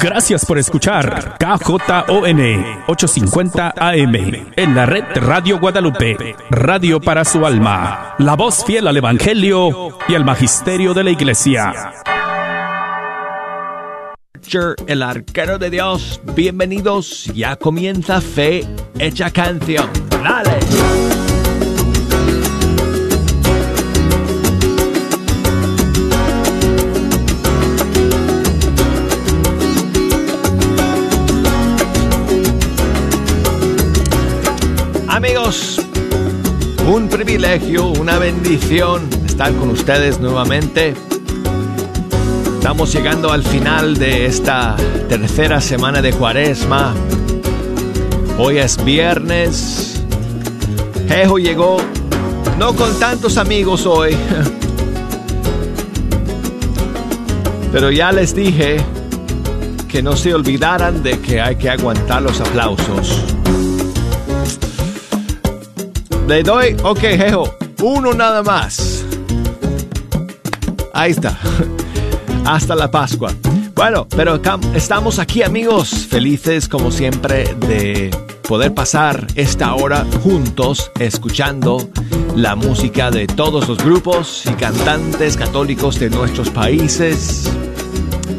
Gracias por escuchar KJON 850 AM en la red Radio Guadalupe, radio para su alma, la voz fiel al Evangelio y al Magisterio de la Iglesia. El arquero de Dios, bienvenidos, ya comienza Fe Hecha Canción. ¡Dale! Privilegio, una bendición estar con ustedes nuevamente. Estamos llegando al final de esta tercera semana de cuaresma. Hoy es viernes. Jejo llegó, no con tantos amigos hoy. Pero ya les dije que no se olvidaran de que hay que aguantar los aplausos. Le doy, ok, jejo, uno nada más. Ahí está. Hasta la Pascua. Bueno, pero estamos aquí amigos, felices como siempre de poder pasar esta hora juntos escuchando la música de todos los grupos y cantantes católicos de nuestros países.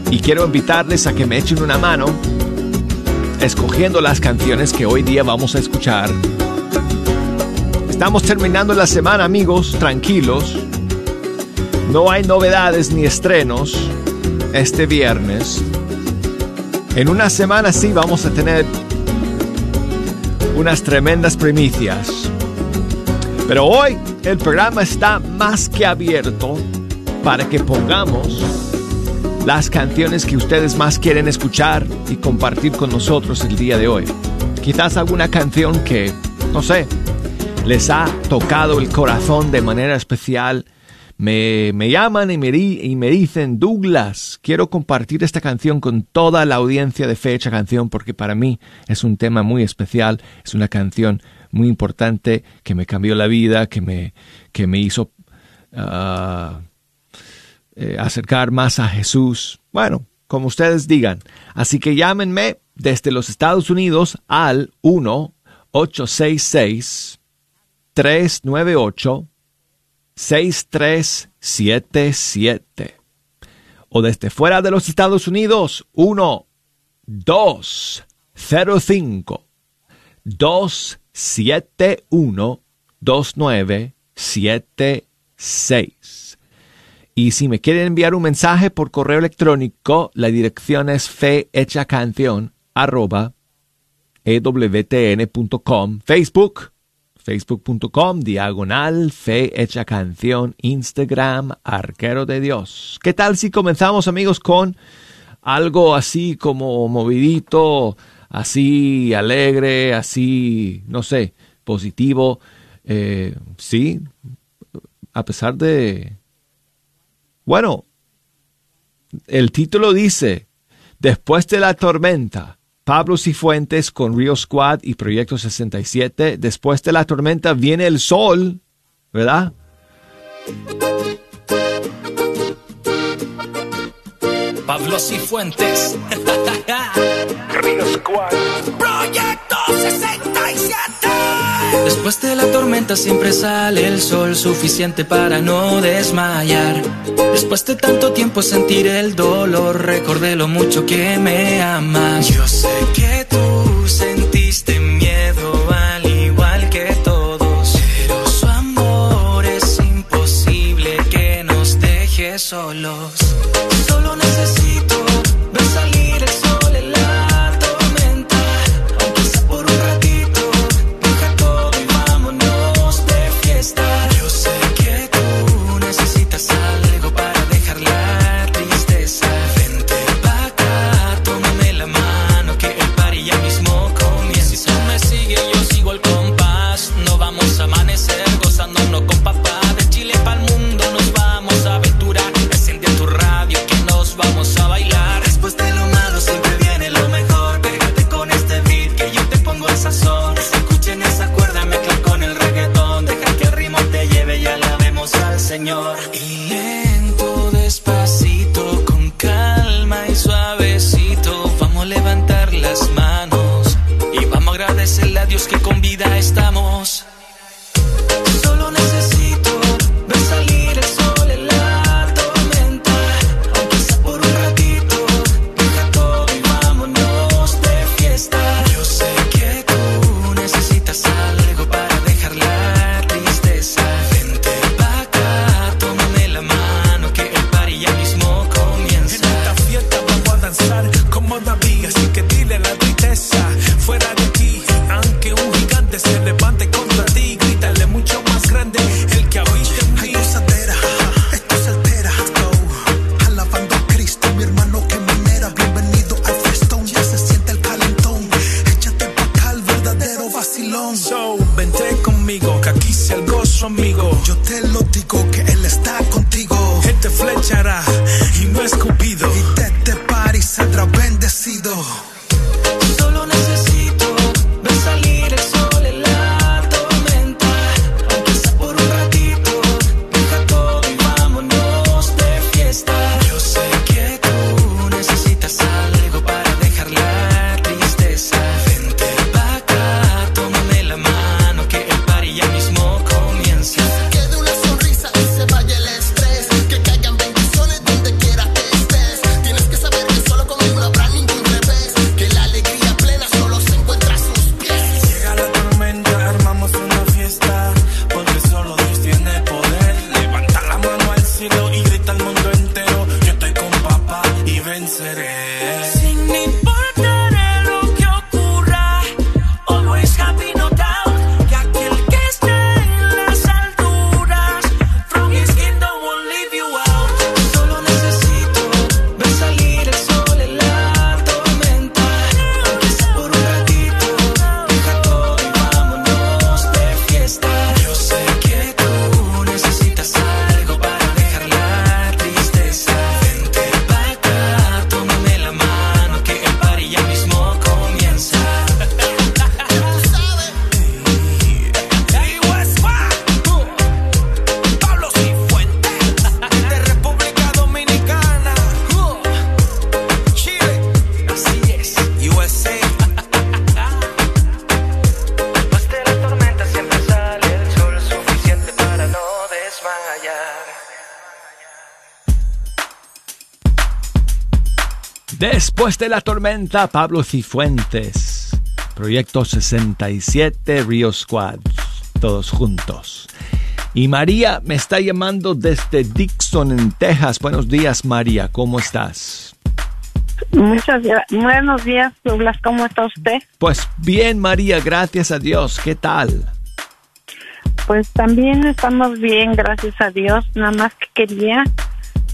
Y quiero invitarles a que me echen una mano escogiendo las canciones que hoy día vamos a escuchar Estamos terminando la semana, amigos, tranquilos. No hay novedades ni estrenos este viernes. En una semana sí vamos a tener unas tremendas primicias. Pero hoy el programa está más que abierto para que pongamos las canciones que ustedes más quieren escuchar y compartir con nosotros el día de hoy. Quizás alguna canción que, no sé, les ha tocado el corazón de manera especial, me, llaman y me, y me dicen, Douglas, quiero compartir esta canción con toda la audiencia de Fecha Canción porque para mí es un tema muy especial, es una canción muy importante que me cambió la vida, que me, que me hizo ah, eh, acercar más a Jesús. Bueno, como ustedes digan. Así que llámenme desde los Estados Unidos al 1 866 398-6377. O desde fuera de los Estados Unidos, 1 205 271 2976. Y si me quieren enviar un mensaje por correo electrónico, la dirección es fehechacanción arroba ewtn.com. Facebook, facebook.com diagonal fe hecha canción Instagram arquero de Dios. ¿Qué tal si comenzamos amigos con algo así como movidito, así alegre, así, no sé, positivo? Eh, sí, a pesar de... Bueno, el título dice, después de la tormenta, Pablo Cifuentes con Rio Squad y Proyecto 67. Después de la tormenta viene el sol, ¿verdad? Pablo Cifuentes. Rio Squad. Proyecto 67. Después de la tormenta siempre sale el sol suficiente para no desmayar. Después de tanto tiempo sentir el dolor, recordé lo mucho que me amas. Yo sé que tú Después de la tormenta, Pablo Cifuentes. Proyecto 67 Río Squad. Todos juntos. Y María me está llamando desde Dixon, en Texas. Buenos días, María. ¿Cómo estás? Muchas Buenos días, Douglas. ¿Cómo está usted? Pues bien, María. Gracias a Dios. ¿Qué tal? Pues también estamos bien, gracias a Dios. Nada más que quería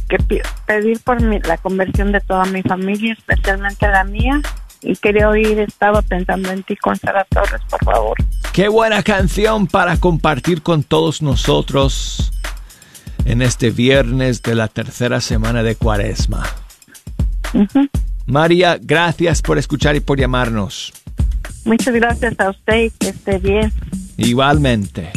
que pedir por mi, la conversión de toda mi familia, especialmente la mía. Y quería oír, estaba pensando en ti con Torres, por favor. Qué buena canción para compartir con todos nosotros en este viernes de la tercera semana de Cuaresma. María, gracias por escuchar y por llamarnos. Muchas gracias a usted y que esté bien. Igualmente.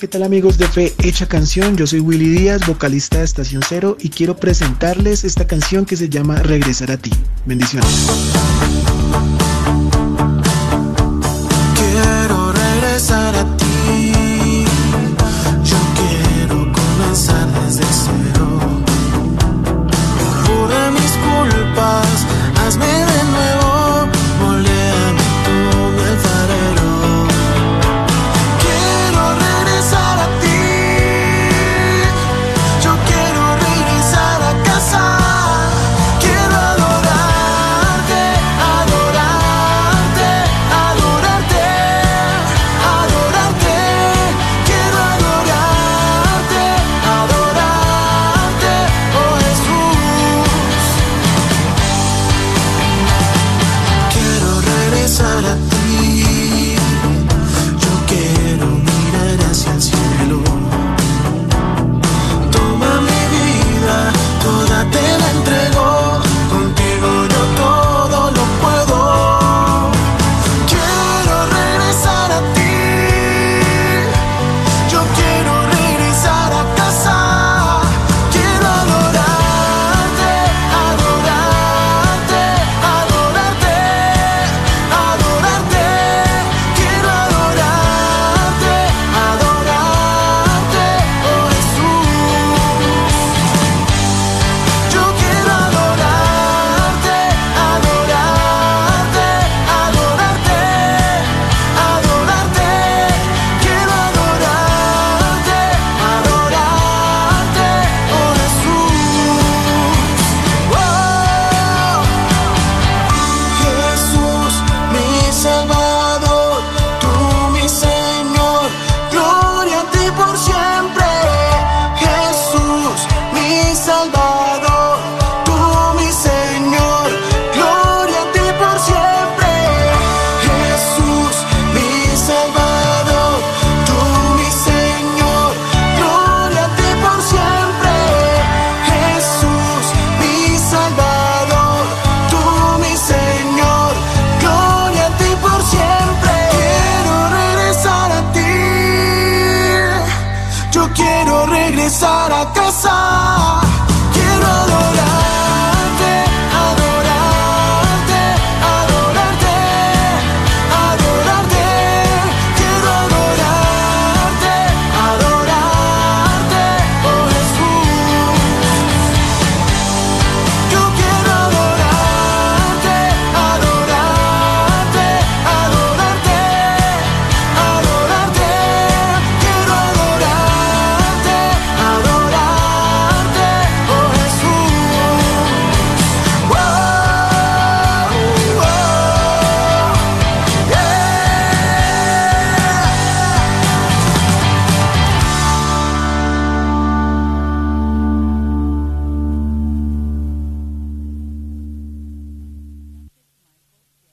¿Qué tal amigos de Fe Hecha Canción? Yo soy Willy Díaz, vocalista de Estación Cero y quiero presentarles esta canción que se llama Regresar a ti. Bendiciones.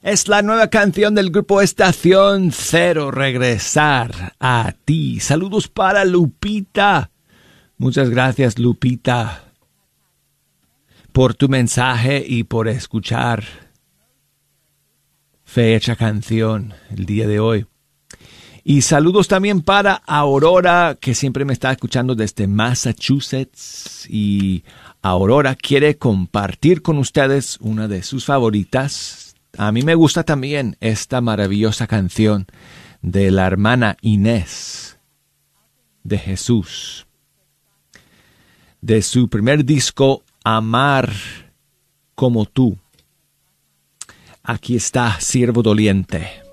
Es la nueva canción del grupo Estación Cero, Regresar a ti. Saludos para Lupita. Muchas gracias, Lupita, por tu mensaje y por escuchar fecha canción el día de hoy. Y saludos también para Aurora, que siempre me está escuchando desde Massachusetts. Y Aurora quiere compartir con ustedes una de sus favoritas. A mí me gusta también esta maravillosa canción de la hermana Inés de Jesús. De su primer disco, Amar como tú. Aquí está Siervo Doliente.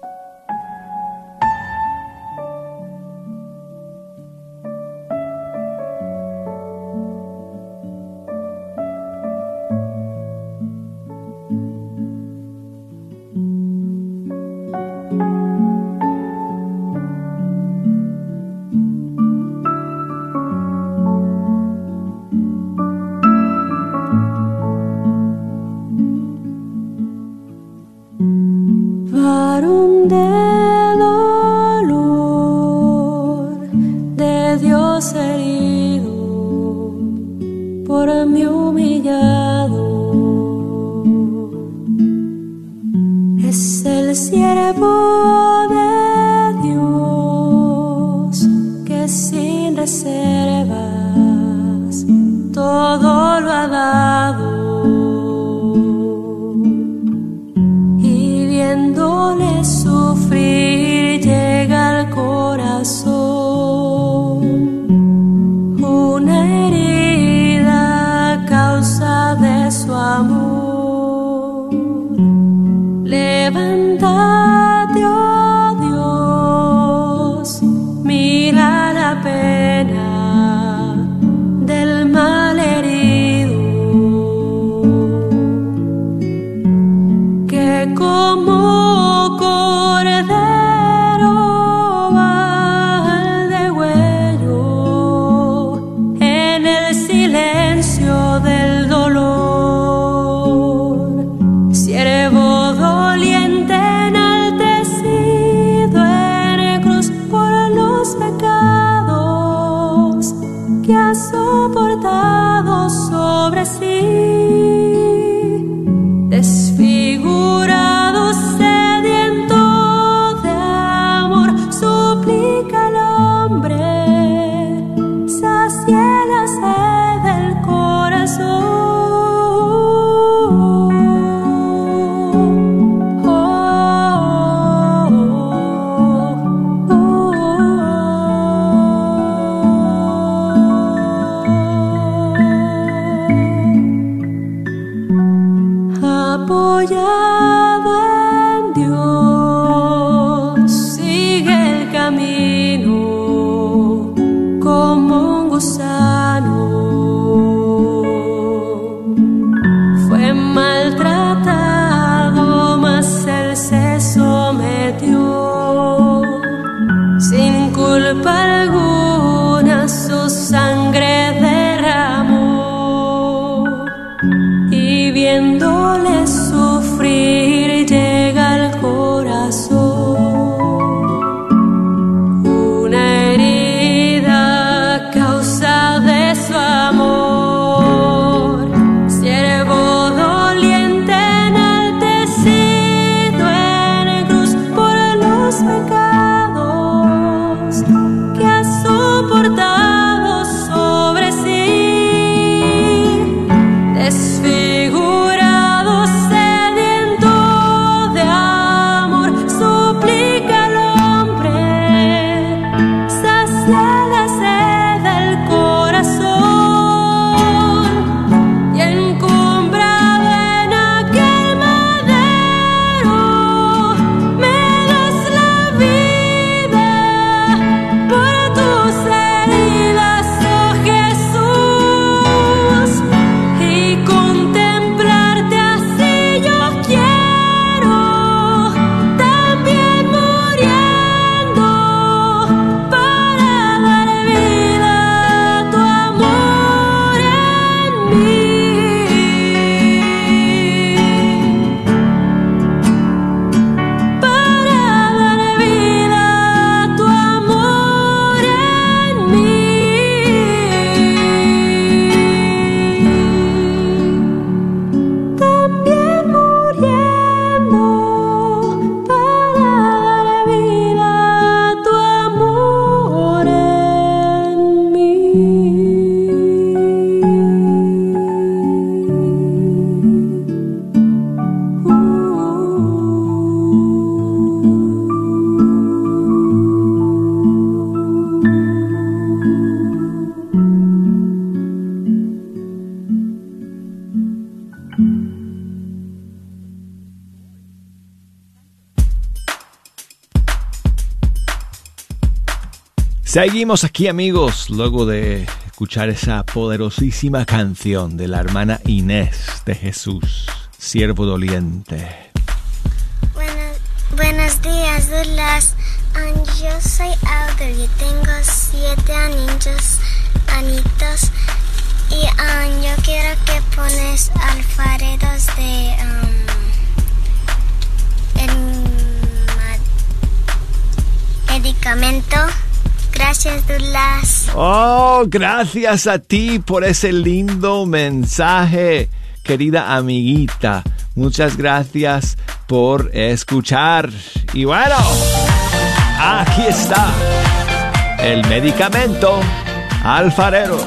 Seguimos aquí amigos, luego de escuchar esa poderosísima canción de la hermana Inés de Jesús, siervo doliente. buenos días, Douglas. Um, yo soy Alder y tengo siete años, anitos. Y um, yo quiero que pones alfareros de um, medicamento. Gracias, Dulas. Oh, gracias a ti por ese lindo mensaje, querida amiguita. Muchas gracias por escuchar. Y bueno, aquí está el medicamento alfarero.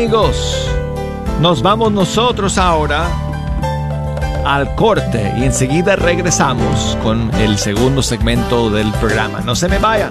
Amigos, nos vamos nosotros ahora al corte y enseguida regresamos con el segundo segmento del programa. No se me vayan.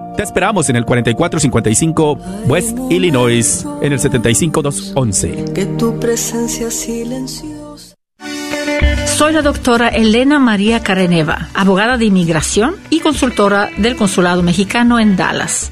Te esperamos en el 4455 West Illinois, en el 75211. Que tu presencia silenciosa. Soy la doctora Elena María Careneva, abogada de inmigración y consultora del Consulado Mexicano en Dallas.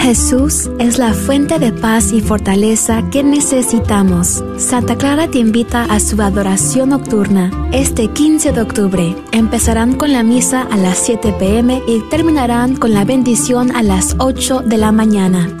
Jesús es la fuente de paz y fortaleza que necesitamos. Santa Clara te invita a su adoración nocturna. Este 15 de octubre empezarán con la misa a las 7 pm y terminarán con la bendición a las 8 de la mañana.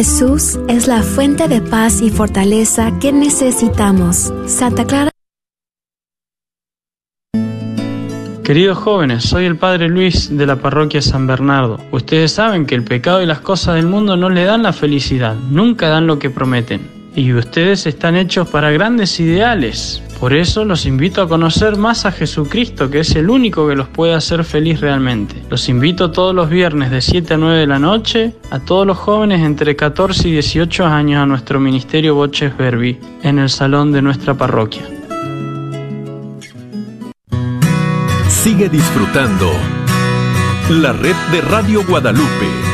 Jesús es la fuente de paz y fortaleza que necesitamos. Santa Clara. Queridos jóvenes, soy el Padre Luis de la parroquia San Bernardo. Ustedes saben que el pecado y las cosas del mundo no le dan la felicidad, nunca dan lo que prometen. Y ustedes están hechos para grandes ideales. Por eso los invito a conocer más a Jesucristo, que es el único que los puede hacer feliz realmente. Los invito todos los viernes de 7 a 9 de la noche a todos los jóvenes entre 14 y 18 años a nuestro ministerio Boches Verbi en el salón de nuestra parroquia. Sigue disfrutando la red de Radio Guadalupe.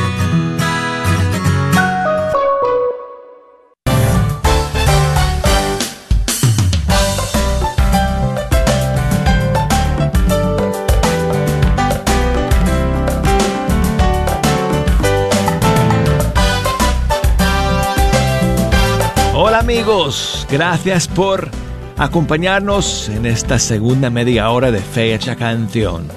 Amigos, gracias por acompañarnos en esta segunda media hora de Fecha Canción.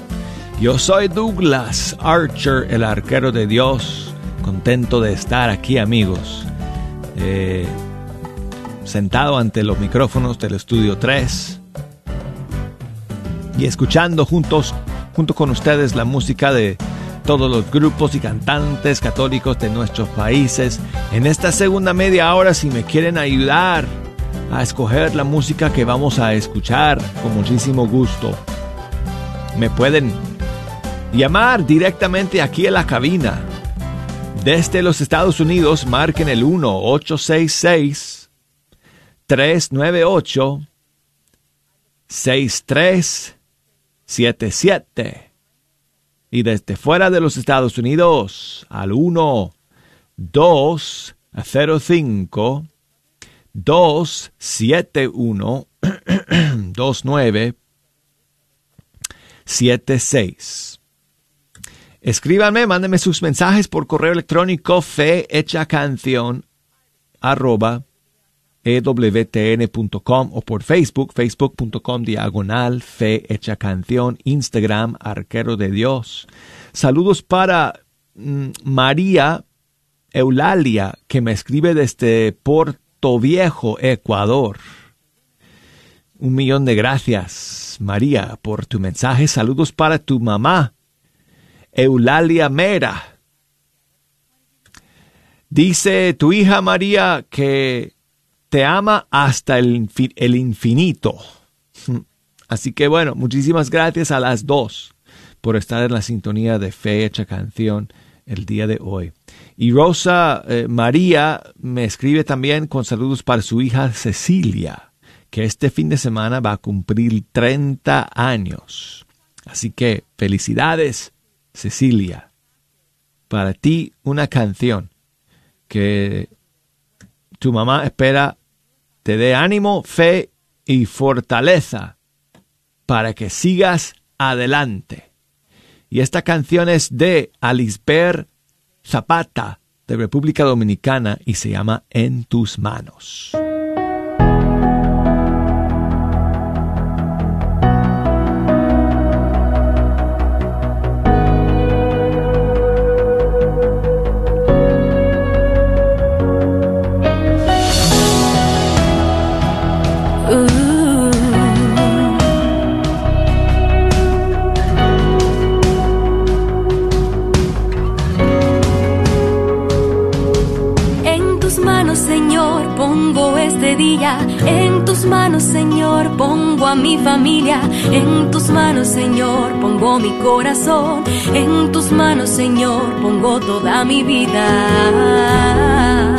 Yo soy Douglas Archer, el arquero de Dios, contento de estar aquí amigos, eh, sentado ante los micrófonos del estudio 3 y escuchando juntos, junto con ustedes la música de todos los grupos y cantantes católicos de nuestros países. En esta segunda media hora, si me quieren ayudar a escoger la música que vamos a escuchar, con muchísimo gusto, me pueden llamar directamente aquí en la cabina. Desde los Estados Unidos, marquen el 1-866 398-6377 y desde fuera de los Estados Unidos al 1 205 271 2976. Escríbanme, mándenme sus mensajes por correo electrónico fe hecha canción arroba ewtn.com o por Facebook, facebook.com diagonal fe hecha canción, Instagram arquero de Dios. Saludos para mm, María Eulalia que me escribe desde Puerto Viejo, Ecuador. Un millón de gracias, María, por tu mensaje. Saludos para tu mamá, Eulalia Mera. Dice tu hija María que te ama hasta el, el infinito. Así que bueno, muchísimas gracias a las dos por estar en la sintonía de Fecha Canción el día de hoy. Y Rosa eh, María me escribe también con saludos para su hija Cecilia, que este fin de semana va a cumplir 30 años. Así que felicidades, Cecilia. Para ti una canción que tu mamá espera te dé ánimo, fe y fortaleza para que sigas adelante. Y esta canción es de Alisber Zapata de República Dominicana y se llama En tus manos. En tus manos, Señor, pongo a mi familia. En tus manos, Señor, pongo mi corazón. En tus manos, Señor, pongo toda mi vida.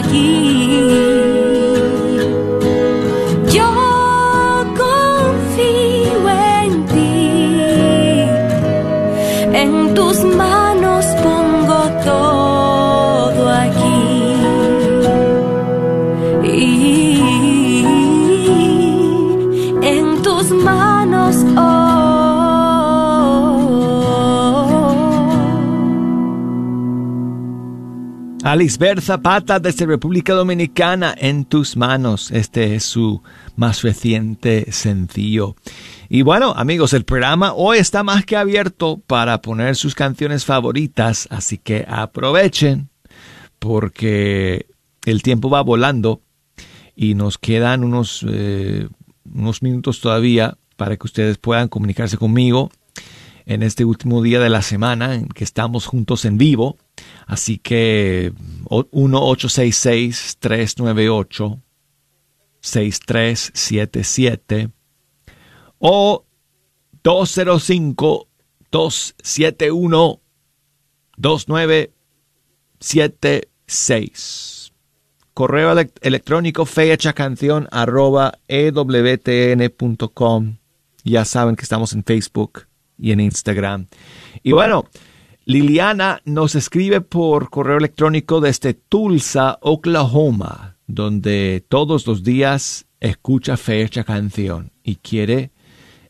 Aquí. Alisbert Zapata desde República Dominicana en tus manos. Este es su más reciente sencillo. Y bueno, amigos, el programa hoy está más que abierto para poner sus canciones favoritas, así que aprovechen porque el tiempo va volando y nos quedan unos, eh, unos minutos todavía para que ustedes puedan comunicarse conmigo en este último día de la semana en que estamos juntos en vivo. Así que 1-866-398-6377 o 205-271-2976. Correo elec- electrónico fecha canción arroba ewtn.com. Ya saben que estamos en Facebook y en Instagram. Y bueno, Liliana nos escribe por correo electrónico desde Tulsa, Oklahoma, donde todos los días escucha fecha canción y quiere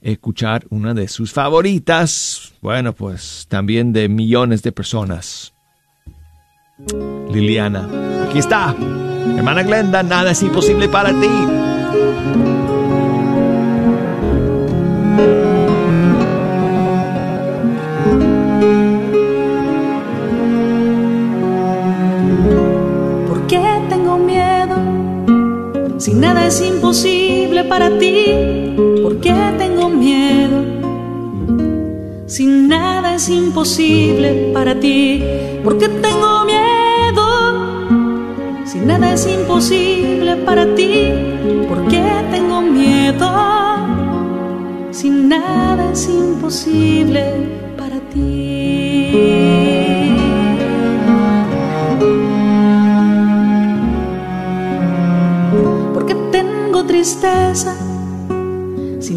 escuchar una de sus favoritas, bueno, pues también de millones de personas. Liliana, aquí está. Hermana Glenda, nada es imposible para ti. Imposible para ti, ¿por qué tengo miedo? Si nada es imposible para ti, ¿por qué tengo miedo? Si nada es imposible para ti. porque tengo tristeza.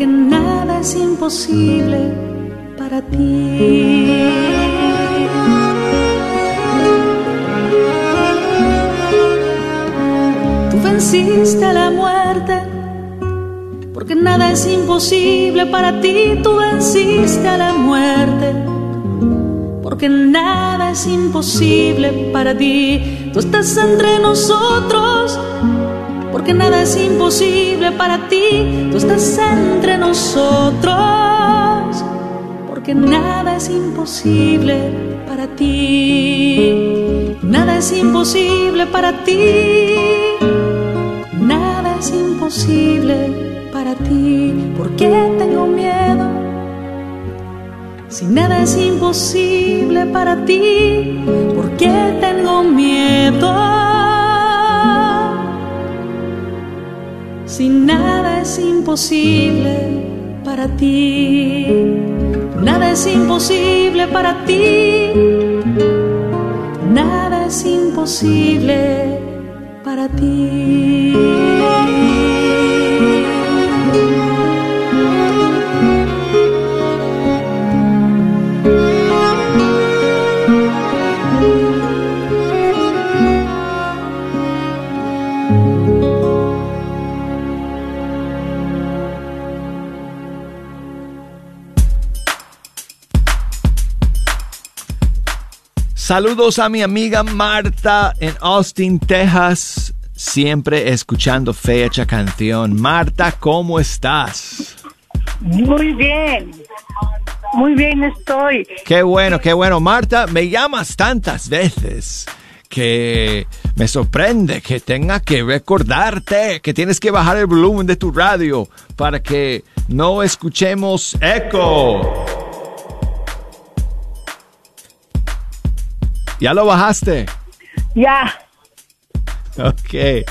porque nada es imposible para ti. Tú venciste a la muerte. Porque nada es imposible para ti, tú venciste a la muerte. Porque nada es imposible para ti, tú estás entre nosotros. Porque nada es imposible para ti, tú estás entre nosotros. Porque nada es imposible para ti. Nada es imposible para ti. Nada es imposible para ti. ¿Por qué tengo miedo? Si nada es imposible para ti, ¿por qué tengo miedo? Si nada es imposible para ti, nada es imposible para ti, nada es imposible para ti. Saludos a mi amiga Marta en Austin, Texas, siempre escuchando fecha canción. Marta, ¿cómo estás? Muy bien, muy bien estoy. Qué bueno, qué bueno. Marta, me llamas tantas veces que me sorprende que tenga que recordarte que tienes que bajar el volumen de tu radio para que no escuchemos eco. ¿Ya lo bajaste? Ya. Ok.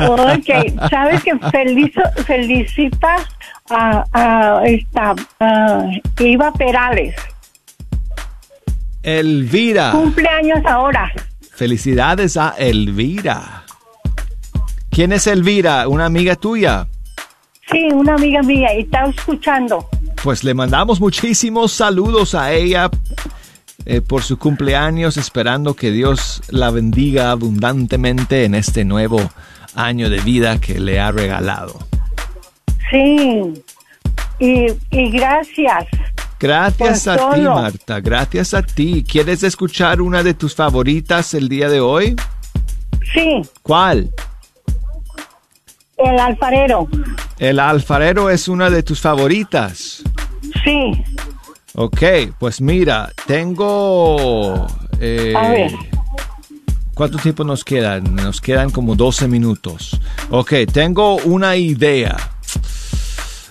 Ok, sabes que felizo, felicita a, a esta a Eva Perales. Elvira. Cumpleaños ahora. Felicidades a Elvira. ¿Quién es Elvira? ¿Una amiga tuya? Sí, una amiga mía y está escuchando. Pues le mandamos muchísimos saludos a ella eh, por su cumpleaños, esperando que Dios la bendiga abundantemente en este nuevo año de vida que le ha regalado. Sí, y, y gracias. Gracias a ti. Marta. Gracias a ti. ¿Quieres escuchar una de tus favoritas el día de hoy? Sí, ¿Cuál? el alfarero. El alfarero es una de tus favoritas. Sí, Ok, pues mira, tengo... eh, A ver. ¿Cuánto tiempo nos quedan? Nos quedan como 12 minutos. Ok, tengo una idea.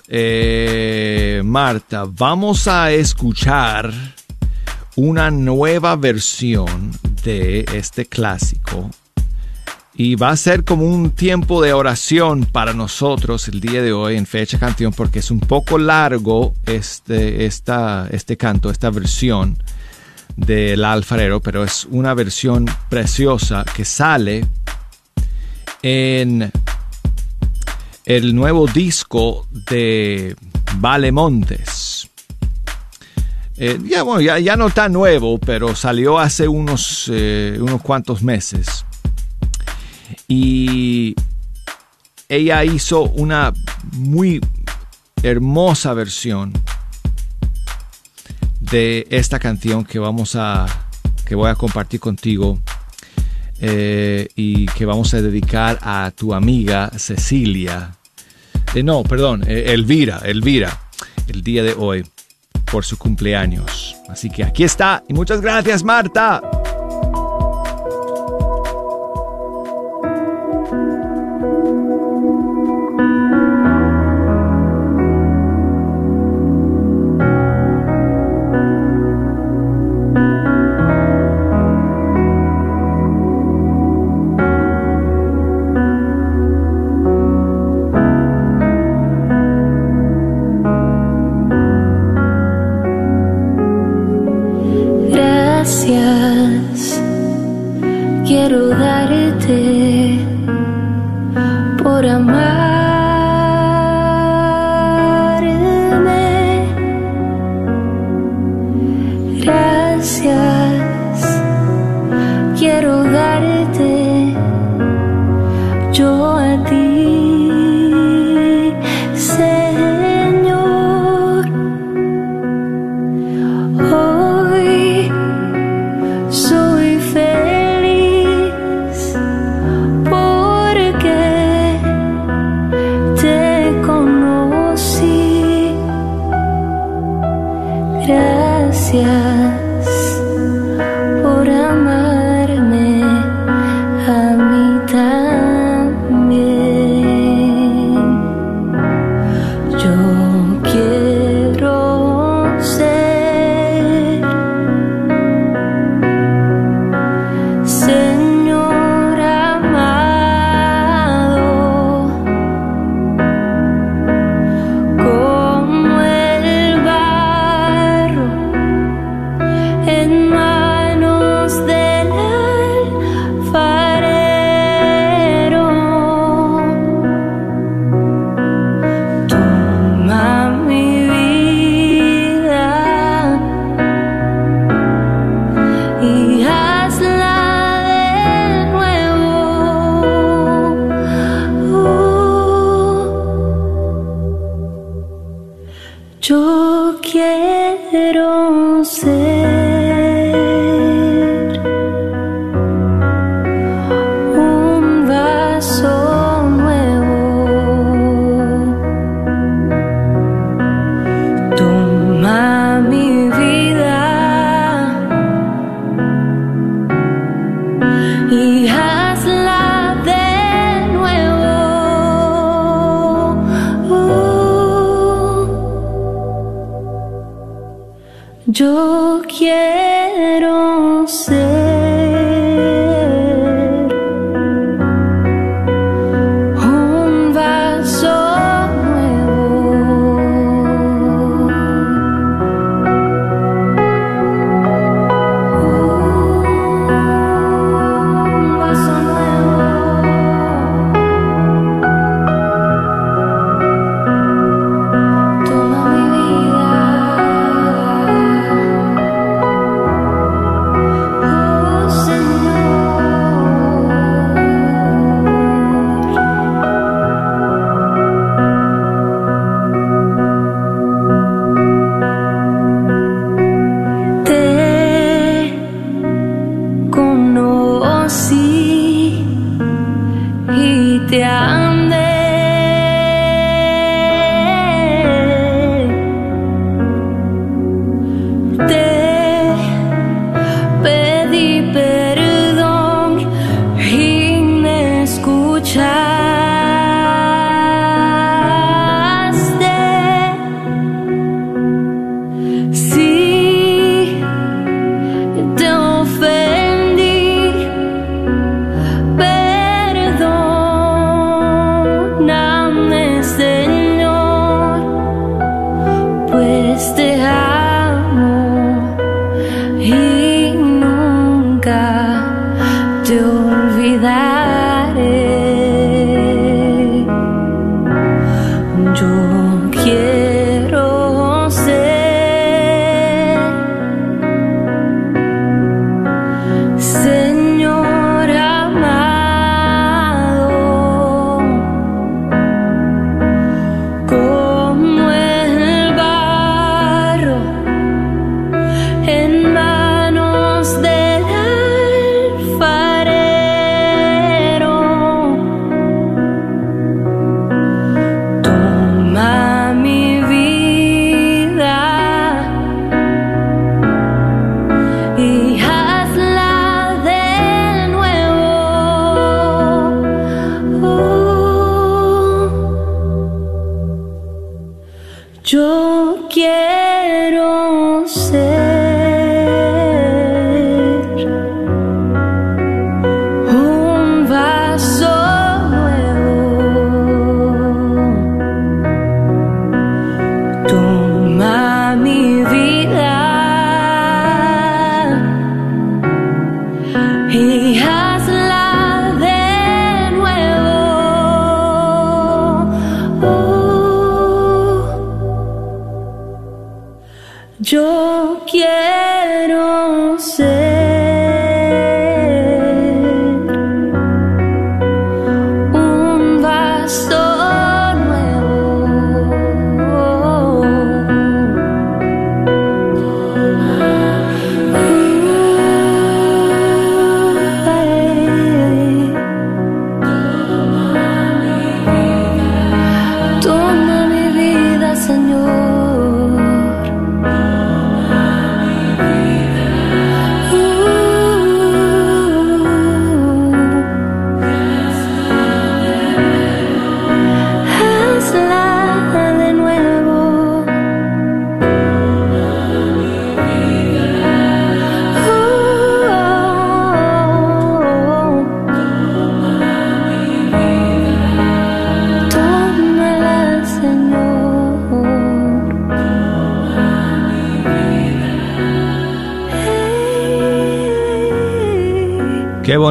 Eh, Marta, vamos a escuchar una nueva versión de este clásico. Y va a ser como un tiempo de oración para nosotros el día de hoy en Fecha Canción porque es un poco largo este, esta, este canto, esta versión del alfarero, pero es una versión preciosa que sale en el nuevo disco de Vale Montes. Eh, ya, bueno, ya, ya no tan nuevo, pero salió hace unos, eh, unos cuantos meses. Y ella hizo una muy hermosa versión de esta canción que vamos a que voy a compartir contigo eh, y que vamos a dedicar a tu amiga Cecilia. Eh, no perdón eh, Elvira Elvira el día de hoy por su cumpleaños. Así que aquí está y muchas gracias Marta quiero ser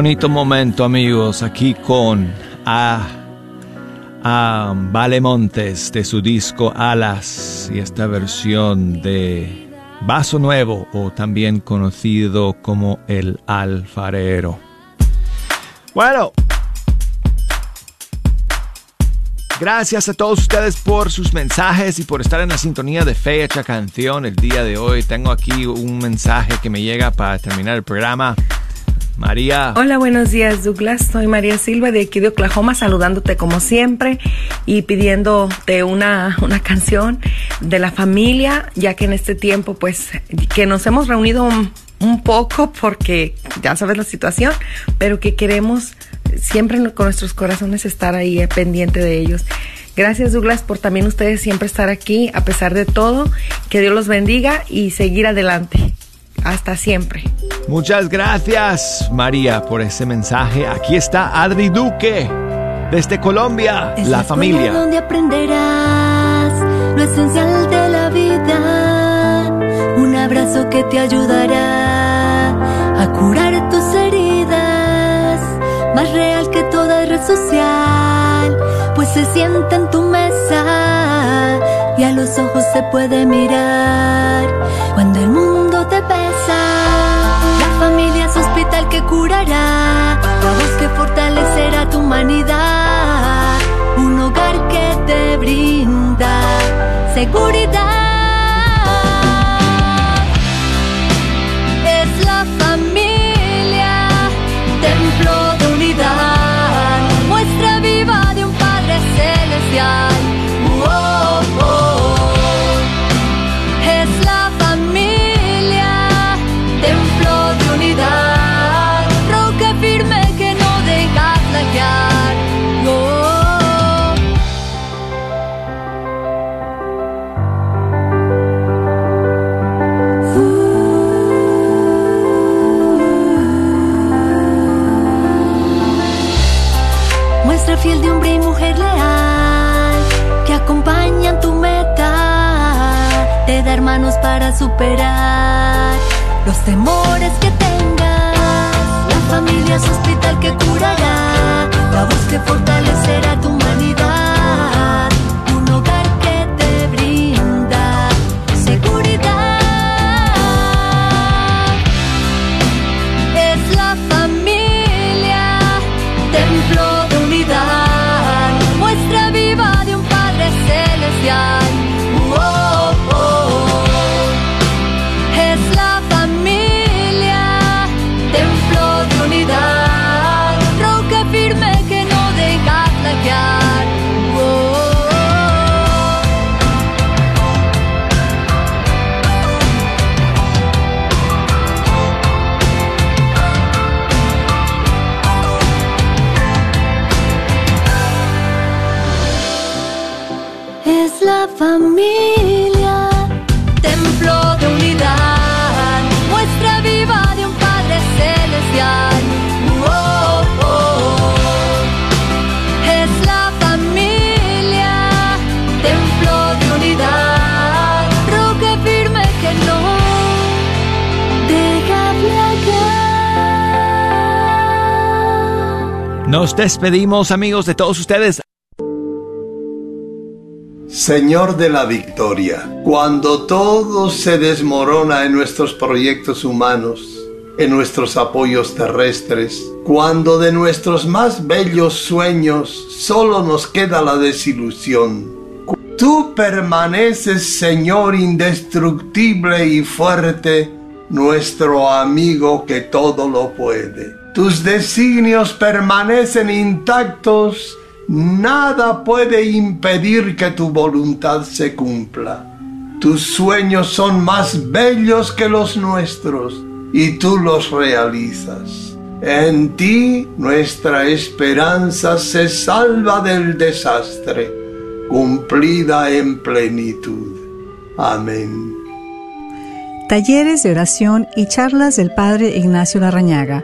bonito momento, amigos, aquí con a, a Vale Montes de su disco Alas y esta versión de Vaso Nuevo o también conocido como El Alfarero. Bueno, Gracias a todos ustedes por sus mensajes y por estar en la sintonía de Fecha Canción el día de hoy. Tengo aquí un mensaje que me llega para terminar el programa. María. Hola, buenos días Douglas. Soy María Silva de aquí de Oklahoma, saludándote como siempre y pidiéndote una, una canción de la familia, ya que en este tiempo pues que nos hemos reunido un, poco porque ya sabes la situación, pero que queremos siempre con nuestros corazones estar ahí eh, pendiente de ellos. Gracias Douglas por también ustedes siempre estar aquí a pesar de todo. Que Dios los bendiga y seguir adelante. Hasta siempre. Muchas gracias María por ese mensaje. Aquí está Adri Duque desde Colombia, Es la escuela familia. donde aprenderás lo esencial de la vida. Un abrazo que te ayudará a curar tus heridas. Más real que toda red social, pues se sienta en tu mesa y a los ojos se puede mirar cuando el mundo hospital que curará, la voz que fortalecerá tu humanidad, un hogar que te brinda seguridad. Superar los temores que tengas. La familia es hospital que curará, la voz que fortalecerá despedimos, amigos, de todos ustedes. Señor de la victoria, cuando todo se desmorona en nuestros proyectos humanos, en nuestros apoyos terrestres, cuando de nuestros más bellos sueños solo nos queda la desilusión, tú permaneces, Señor indestructible y fuerte, nuestro amigo que todo lo puede. Tus designios permanecen intactos Nada puede impedir que tu voluntad se cumpla. Tus sueños son más bellos que los nuestros y tú los realizas. En ti nuestra esperanza se salva del desastre, cumplida en plenitud. Amén. Talleres de oración y charlas del Padre Ignacio Larrañaga.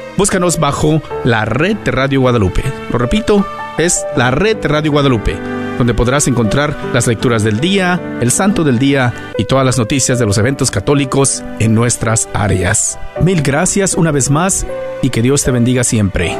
Búscanos bajo la red de Radio Guadalupe. Lo repito, es la red de Radio Guadalupe, donde podrás encontrar las lecturas del día, el santo del día y todas las noticias de los eventos católicos en nuestras áreas. Mil gracias una vez más y que Dios te bendiga siempre.